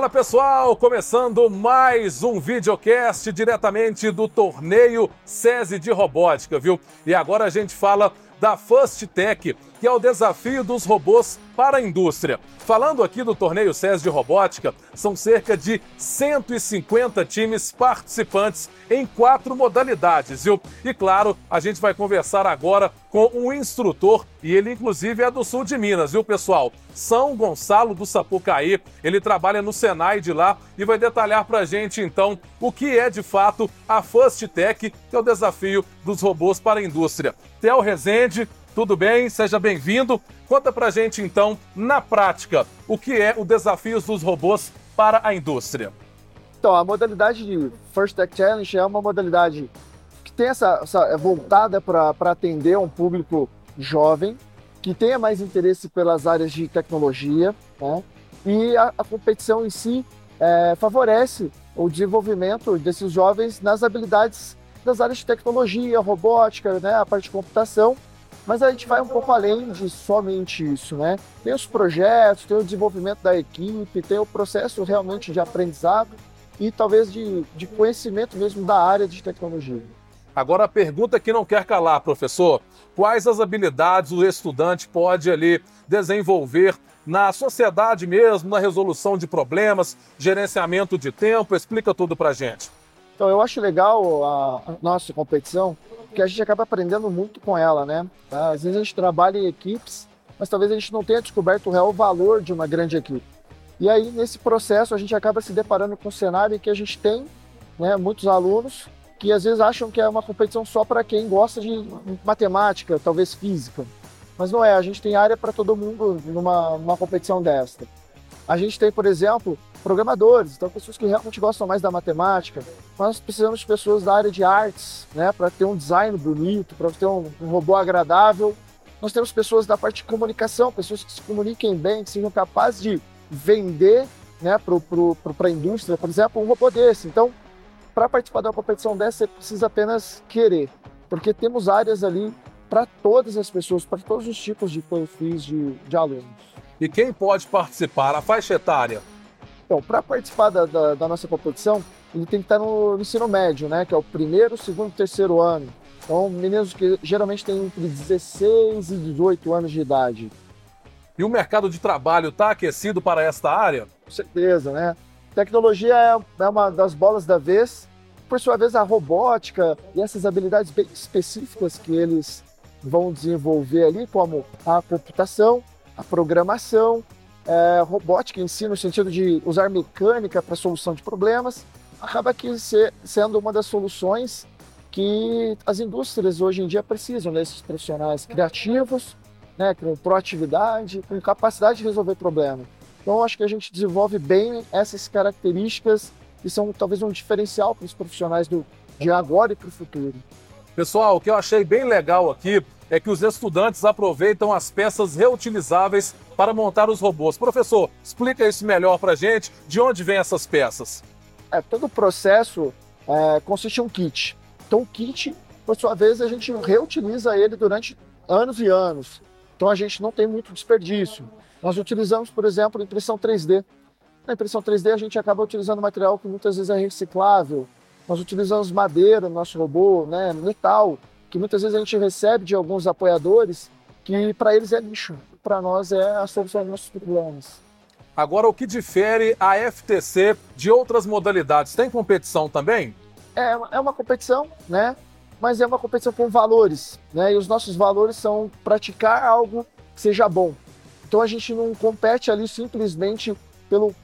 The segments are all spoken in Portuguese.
Fala pessoal, começando mais um videocast diretamente do torneio SESI de Robótica, viu? E agora a gente fala da First Tech, que é o desafio dos robôs para a indústria. Falando aqui do torneio SES de Robótica, são cerca de 150 times participantes em quatro modalidades, viu? E claro, a gente vai conversar agora com um instrutor, e ele inclusive é do sul de Minas, viu, pessoal? São Gonçalo do Sapucaí. Ele trabalha no Senai de lá e vai detalhar pra gente então o que é de fato a First Tech, que é o desafio dos robôs para a indústria. Theo Rezende, tudo bem? Seja bem-vindo. Conta pra gente então, na prática, o que é o Desafios dos Robôs para a Indústria. Então, a modalidade de First Tech Challenge é uma modalidade que tem essa, essa é voltada para atender um público jovem, que tenha mais interesse pelas áreas de tecnologia, né? e a, a, competição em si é, favorece o desenvolvimento desses jovens nas habilidades das áreas de tecnologia, robótica, né, a parte de computação, mas a gente vai um pouco além de somente isso, né? Tem os projetos, tem o desenvolvimento da equipe, tem o processo realmente de aprendizado e talvez de, de conhecimento mesmo da área de tecnologia. Agora a pergunta que não quer calar, professor: quais as habilidades o estudante pode ali desenvolver na sociedade mesmo, na resolução de problemas, gerenciamento de tempo? Explica tudo para gente. Então eu acho legal a, nossa competição que a gente acaba aprendendo muito com ela, né? Às vezes a gente trabalha em equipes, mas talvez a gente não tenha descoberto o real valor de uma grande equipe. E aí, nesse processo, a gente acaba se deparando com um cenário em que a gente tem né, muitos alunos que às vezes acham que é uma competição só para quem gosta de matemática, talvez física. Mas não é, a gente tem área para todo mundo numa, numa competição desta. A gente tem, por exemplo, programadores, então pessoas que realmente gostam mais da matemática. Nós precisamos de pessoas da área de artes, né, para ter um design bonito, para ter um, um, robô agradável. Nós temos pessoas da parte de comunicação, pessoas que se comuniquem bem, que sejam capazes de vender né, para a indústria, por exemplo, um robô desse. Então, para participar de uma competição dessa, você precisa apenas querer, porque temos áreas ali para todas as pessoas, para todos os tipos de perfis de, de alunos. E quem pode participar? A faixa etária? Então, para participar da, da, da, nossa competição, ele tem que estar no, no ensino médio, né? Que é o primeiro, segundo, terceiro ano. Então, meninos que geralmente têm entre 16 e 18 anos de idade. E o mercado de trabalho está aquecido para esta área? Com certeza, né? Tecnologia é, é uma das bolas da vez. Por sua vez, a robótica e essas habilidades bem específicas que eles vão desenvolver ali, como a computação, a programação, é, robótica em si, no sentido de usar mecânica para solução de problemas, acaba que ser, sendo uma das soluções que as indústrias hoje em dia precisam desses profissionais criativos, né, com proatividade, com capacidade de resolver problemas. Então, acho que a gente desenvolve bem essas características que são talvez um diferencial para os profissionais do, de agora e para o futuro. Pessoal, o que eu achei bem legal aqui é que os estudantes aproveitam as peças reutilizáveis para montar os robôs. Professor, explica isso melhor para a gente. De onde vêm essas peças? É, todo o processo é, consiste em um kit. Então, o kit, por sua vez, a gente reutiliza ele durante anos e anos. Então, a gente não tem muito desperdício. Nós utilizamos, por exemplo, impressão 3D. Na impressão 3D, a gente acaba utilizando material que muitas vezes é reciclável. Nós utilizamos madeira no nosso robô, né, metal que muitas vezes a gente recebe de alguns apoiadores que para eles é lixo, para nós é a solução dos nossos problemas. Agora, o que difere a FTC de outras modalidades? Tem competição também? É, é uma competição, né? Mas é uma competição com valores, né? E os nossos valores são praticar algo que seja bom. Então a gente não compete ali simplesmente pelo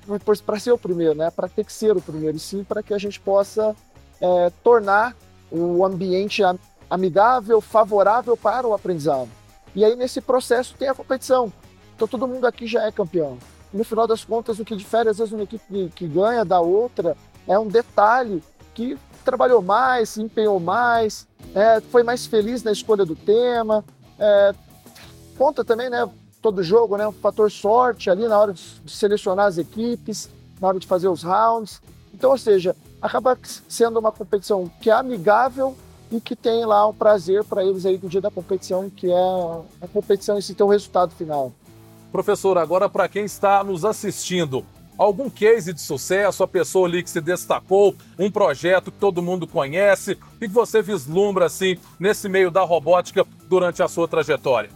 para ser o primeiro, né? Para ter que ser o primeiro, e sim para que a gente possa é, tornar o ambiente amigável, favorável para o aprendizado. E aí, nesse processo, tem a competição. Então, todo mundo aqui já é campeão. No final das contas, o que difere, às vezes, uma equipe que ganha da outra é um detalhe que trabalhou mais, se empenhou mais, é, foi mais feliz na escolha do tema. É, conta também, né? Todo jogo, né? Fator sorte ali na hora de selecionar as equipes, na hora de fazer os rounds. Então, ou seja, acaba sendo uma competição que é amigável e que tem lá um prazer para eles aí no dia da competição, que é a competição em si ter o resultado final. Professor, agora para quem está nos assistindo, algum case de sucesso, a pessoa ali que se destacou, um projeto que todo mundo conhece, o que você vislumbra assim nesse meio da robótica durante a sua trajetória?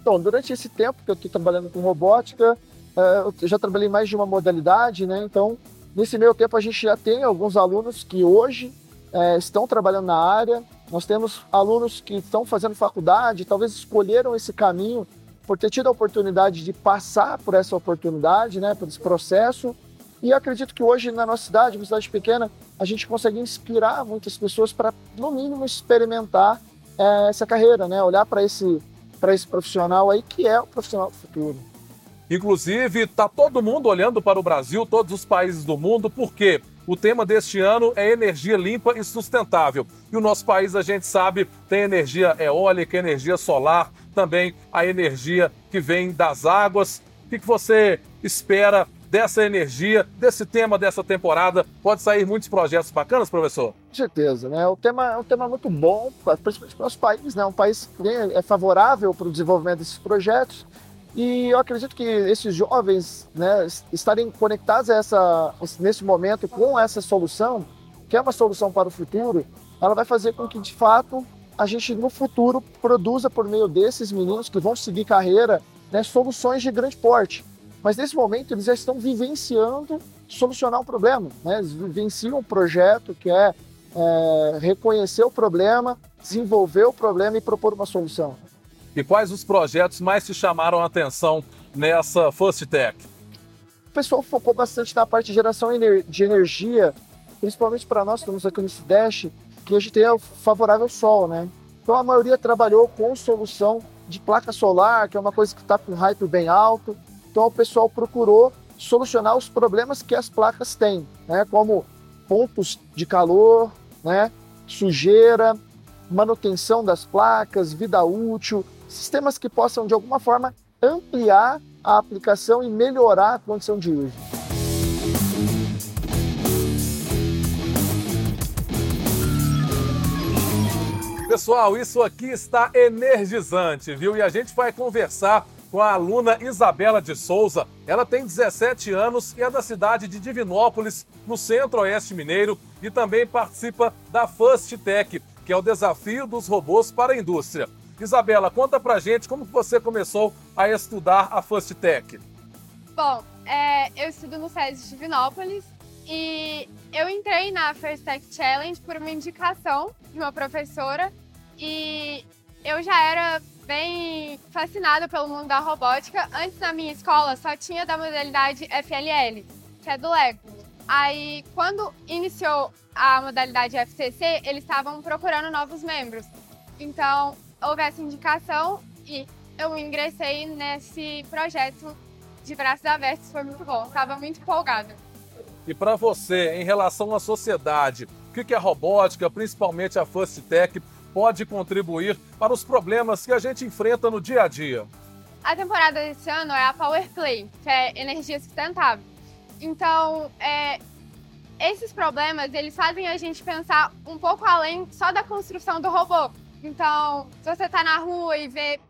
Então, durante esse tempo que eu estou trabalhando com robótica, é, eu já trabalhei mais de uma modalidade, né? Então, nesse meio tempo a gente já tem alguns alunos que hoje é, estão trabalhando na área. Nós temos alunos que estão fazendo faculdade, talvez escolheram esse caminho por ter tido a oportunidade de passar por essa oportunidade, né, por esse processo. E acredito que hoje na nossa cidade, uma cidade pequena, a gente consegue inspirar muitas pessoas para, no mínimo, experimentar é, essa carreira, né, olhar para esse, esse profissional aí que é o profissional do futuro. Inclusive, está todo mundo olhando para o Brasil, todos os países do mundo, porque o tema deste ano é energia limpa e sustentável. E o nosso país, a gente sabe, tem energia eólica, energia solar, também a energia que vem das águas. O que você espera dessa energia, desse tema dessa temporada? Pode sair muitos projetos bacanas, professor? Com certeza, né? O tema é um tema muito bom, principalmente para o nosso país, né? Um país que é favorável para o desenvolvimento desses projetos. E eu acredito que esses jovens né, estarem conectados a essa, nesse momento com essa solução, que é uma solução para o futuro, ela vai fazer com que, de fato, a gente no futuro produza por meio desses meninos que vão seguir carreira né, soluções de grande porte. Mas nesse momento eles já estão vivenciando solucionar um problema, né? eles vivenciam um projeto que é, é reconhecer o problema, desenvolver o problema e propor uma solução. E quais os projetos mais te chamaram a atenção nessa First? O pessoal focou bastante na parte de geração de energia, principalmente para nós que estamos aqui no Sudeste, que a gente tem o favorável sol, né? Então a maioria trabalhou com solução de placa solar, que é uma coisa que está com hype bem alto. Então o pessoal procurou solucionar os problemas que as placas têm, né? Como pontos de calor, né? Sujeira, manutenção das placas, vida útil, sistemas que possam de alguma forma ampliar a aplicação e melhorar a condição de uso. Pessoal, isso aqui está energizante, viu? E a gente vai conversar com a aluna Isabela de Souza. Ela tem 17 anos e é da cidade de Divinópolis, no centro-oeste mineiro, e também participa da First Tech, que é o desafio dos robôs para a indústria. Isabela, conta pra gente como você começou a estudar a First Tech. Bom, é, eu estudo no SESI de Divinópolis e eu entrei na First Tech Challenge por uma indicação de uma professora e eu já era bem fascinada pelo mundo da robótica. Antes na minha escola só tinha da modalidade FLL, que é do Lego. Aí, quando iniciou a modalidade FCC, eles estavam procurando novos membros. Então, houve essa indicação e eu ingressei nesse projeto de braços abertos. Foi muito bom, estava muito empolgada. E para você, em relação à sociedade, o que a robótica, principalmente a First Tech, pode contribuir para os problemas que a gente enfrenta no dia a dia? A temporada desse ano é a Power Play, que é energia sustentável. Então, é, esses problemas, eles fazem a gente pensar um pouco além só da construção do robô. Então, se você está na rua e vê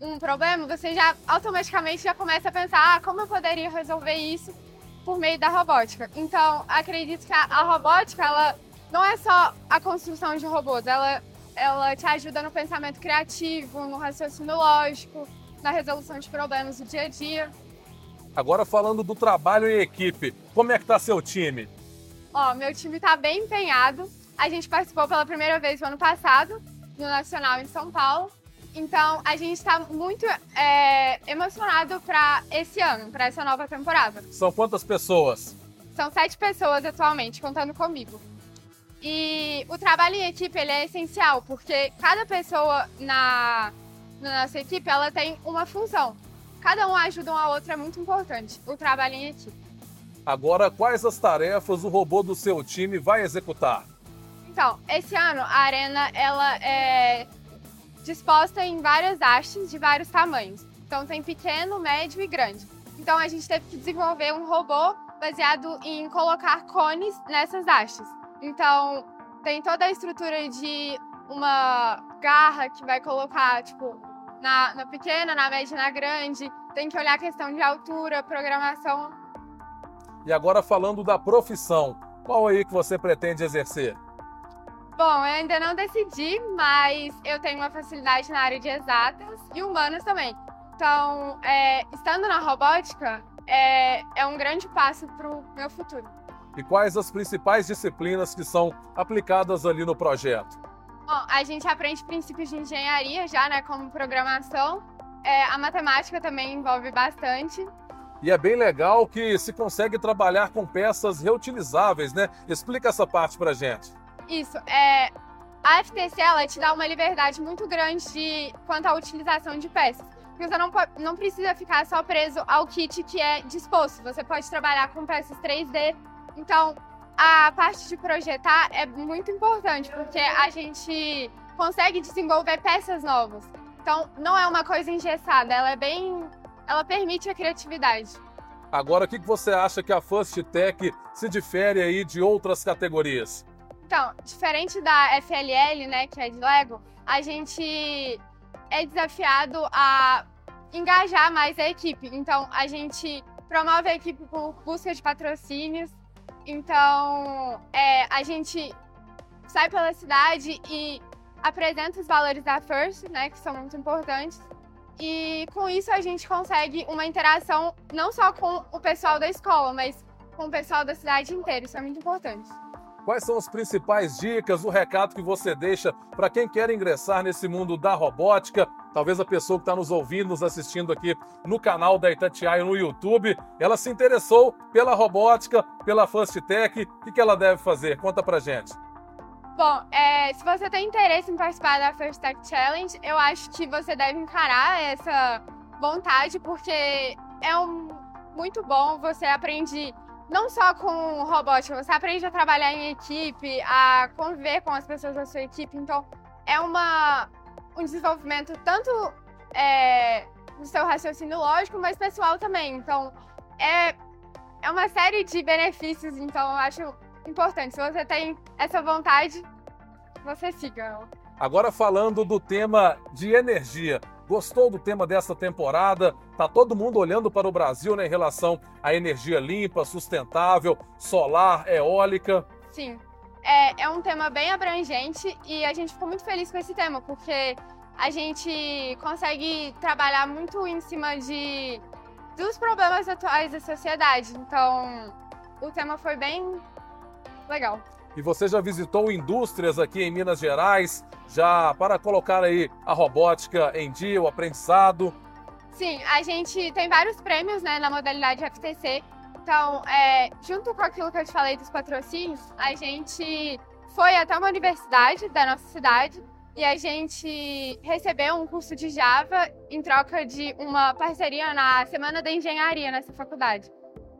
um problema, você já automaticamente já começa a pensar, ah, como eu poderia resolver isso por meio da robótica. Então, acredito que a, a robótica, ela não é só a construção de robôs, ela ela te ajuda no pensamento criativo, no raciocínio lógico, na resolução de problemas do dia a dia. Agora falando do trabalho em equipe, como é que tá seu time? Ó, meu time tá bem empenhado. A gente participou pela primeira vez no ano passado, no Nacional em São Paulo. Então, a gente está muito é, emocionado para esse ano, para essa nova temporada. São quantas pessoas? São sete pessoas atualmente, contando comigo. E o trabalho em equipe ele é essencial, porque cada pessoa na, na nossa equipe ela tem uma função. Cada um ajuda um ao outro, é muito importante o trabalho em equipe. Agora, quais as tarefas o robô do seu time vai executar? Então, esse ano a arena ela é disposta em várias hastes de vários tamanhos. Então tem pequeno, médio e grande. Então a gente teve que desenvolver um robô baseado em colocar cones nessas hastes. Então, tem toda a estrutura de uma garra que vai colocar, tipo, na, na pequena, na média na grande. Tem que olhar a questão de altura, programação. E agora falando da profissão, qual aí que você pretende exercer? Bom, eu ainda não decidi, mas eu tenho uma facilidade na área de exatas e humanas também. Então, é, estando na robótica, é, é um grande passo para o meu futuro. E quais as principais disciplinas que são aplicadas ali no projeto? Bom, a gente aprende princípios de engenharia já, né, como programação. É, a matemática também envolve bastante. E é bem legal que se consegue trabalhar com peças reutilizáveis, né? Explica essa parte pra gente. Isso, é, a FTC ela te dá uma liberdade muito grande de, quanto à utilização de peças. Porque você não, não precisa ficar só preso ao kit que é disposto. Você pode trabalhar com peças 3D. Então, a parte de projetar é muito importante, porque a gente consegue desenvolver peças novas. Então, não é uma coisa engessada, ela é bem. Ela permite a criatividade. Agora, o que você acha que a First Tech se difere aí de outras categorias? Então, diferente da FLL, né, que é de Lego, a gente é desafiado a engajar mais a equipe. Então, a gente promove a equipe por busca de patrocínios. Então, é, a gente sai pela cidade e apresenta os valores da First, né, que são muito importantes. E com isso a gente consegue uma interação não só com o pessoal da escola, mas com o pessoal da cidade inteira. Isso é muito importante. Quais são as principais dicas, o recado que você deixa para quem quer ingressar nesse mundo da robótica? Talvez a pessoa que está nos ouvindo, nos assistindo aqui no canal da Itatiaia no YouTube, ela se interessou pela robótica, pela Fast Tech. O que ela deve fazer? Conta pra gente. Bom, é, se você tem interesse em participar da First Tech Challenge, eu acho que você deve encarar essa vontade, porque é um, muito bom, você aprende não só com robótica, você aprende a trabalhar em equipe, a conviver com as pessoas da sua equipe. Então, é uma, um desenvolvimento tanto é, do seu raciocínio lógico, mas pessoal também. Então, é, é uma série de benefícios. Então, eu acho importante. Se você tem essa vontade, você siga. Agora, falando do tema de energia. Gostou do tema dessa temporada? Tá todo mundo olhando para o Brasil né, em relação à energia limpa, sustentável, solar, eólica? Sim. É, é um tema bem abrangente e a gente ficou muito feliz com esse tema, porque a gente consegue trabalhar muito em cima de dos problemas atuais da sociedade. Então, o tema foi bem legal. E você já visitou indústrias aqui em Minas Gerais, já para colocar aí a robótica em dia, o aprendizado? Sim, a gente tem vários prêmios né, na modalidade FTC. Então, é, junto com aquilo que eu te falei dos patrocínios, a gente foi até uma universidade da nossa cidade e a gente recebeu um curso de Java em troca de uma parceria na Semana da Engenharia nessa faculdade.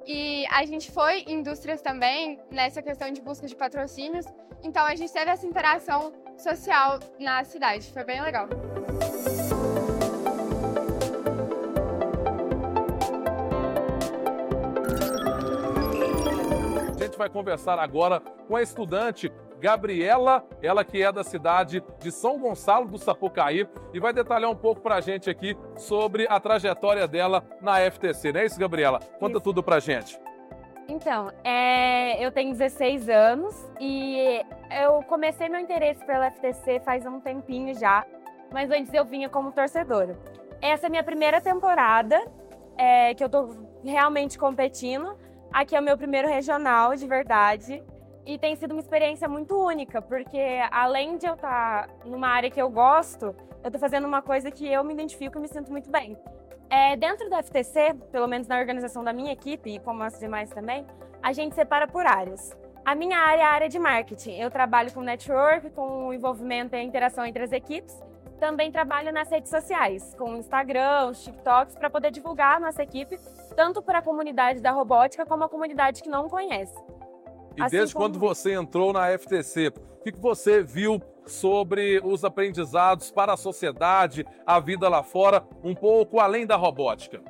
E a gente foi indústrias também, nessa questão de busca de patrocínios. Então a gente teve essa interação social na cidade. Foi bem legal. A gente vai conversar agora com a estudante Gabriela, ela que é da cidade de São Gonçalo do Sapucaí, e vai detalhar um pouco para a gente aqui sobre a trajetória dela na FTC, não é isso, Gabriela? Conta isso. tudo para a gente. Então, é, eu tenho 16 anos e eu comecei meu interesse pela FTC faz um tempinho já, mas antes eu vinha como torcedora. Essa é a minha primeira temporada é, que eu tô realmente competindo. Aqui é o meu primeiro regional, de verdade. E tem sido uma experiência muito única, porque além de eu estar numa área que eu gosto, eu estou fazendo uma coisa que eu me identifico e me sinto muito bem. É, dentro da FTC, pelo menos na organização da minha equipe e como as demais também, a gente separa por áreas. A minha área é a área de marketing. Eu trabalho com network, com o envolvimento e a interação entre as equipes. Também trabalho nas redes sociais, com Instagram, os TikToks, para poder divulgar a nossa equipe, tanto para a comunidade da robótica como a comunidade que não conhece. E assim desde como... quando você entrou na FTC, o que você viu sobre os aprendizados para a sociedade, a vida lá fora, um pouco além da robótica?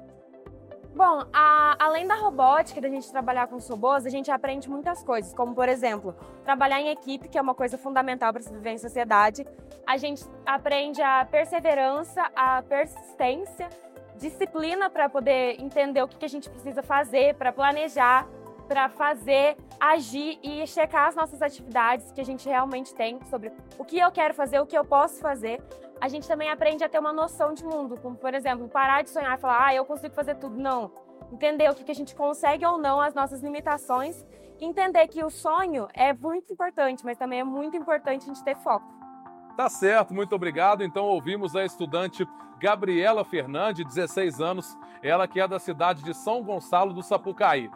Bom, a, além da robótica, da gente trabalhar com robôs, a gente aprende muitas coisas, como, por exemplo, trabalhar em equipe, que é uma coisa fundamental para se viver em sociedade. A gente aprende a perseverança, a persistência, disciplina para poder entender o que, que a gente precisa fazer, para planejar para fazer, agir e checar as nossas atividades que a gente realmente tem sobre o que eu quero fazer, o que eu posso fazer. A gente também aprende a ter uma noção de mundo, como por exemplo, parar de sonhar e falar, ah, eu consigo fazer tudo. Não. Entender o que a gente consegue ou não, as nossas limitações, entender que o sonho é muito importante, mas também é muito importante a gente ter foco. Tá certo, muito obrigado. Então ouvimos a estudante Gabriela Fernandes, 16 anos, ela que é da cidade de São Gonçalo do Sapucaí.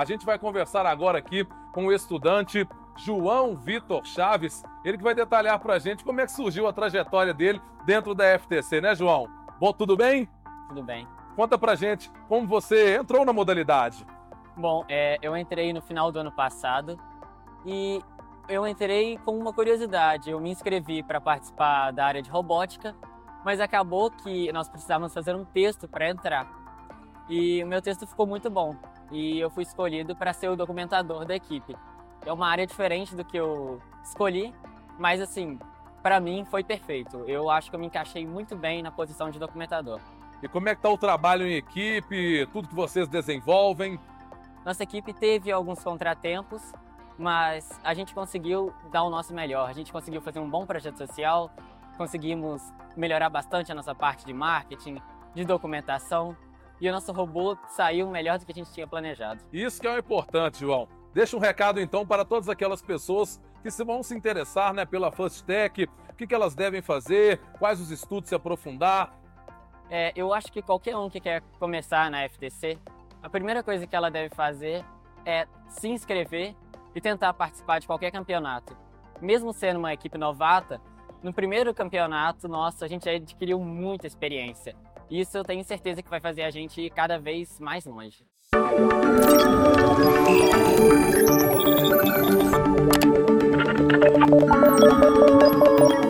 A gente vai conversar agora aqui com o estudante João Vitor Chaves, ele que vai detalhar para a gente como é que surgiu a trajetória dele dentro da FTC, né, João? Bom, tudo bem? Tudo bem. Conta pra gente como você entrou na modalidade. Bom, é, eu entrei no final do ano passado e eu entrei com uma curiosidade. Eu me inscrevi para participar da área de robótica, mas acabou que nós precisávamos fazer um texto para entrar. E o meu texto ficou muito bom e eu fui escolhido para ser o documentador da equipe. É uma área diferente do que eu escolhi, mas assim, para mim foi perfeito. Eu acho que eu me encaixei muito bem na posição de documentador. E como é que está o trabalho em equipe, tudo que vocês desenvolvem? Nossa equipe teve alguns contratempos, mas a gente conseguiu dar o nosso melhor. A gente conseguiu fazer um bom projeto social, conseguimos melhorar bastante a nossa parte de marketing, de documentação e o nosso robô saiu melhor do que a gente tinha planejado. Isso que é o importante, João. Deixa um recado então para todas aquelas pessoas que se vão se interessar né, pela First Tech, o que, que elas devem fazer, quais os estudos se aprofundar. É, eu acho que qualquer um que quer começar na FTC, a primeira coisa que ela deve fazer é se inscrever e tentar participar de qualquer campeonato. Mesmo sendo uma equipe novata, no primeiro campeonato nosso a gente adquiriu muita experiência. Isso eu tenho certeza que vai fazer a gente ir cada vez mais longe. Música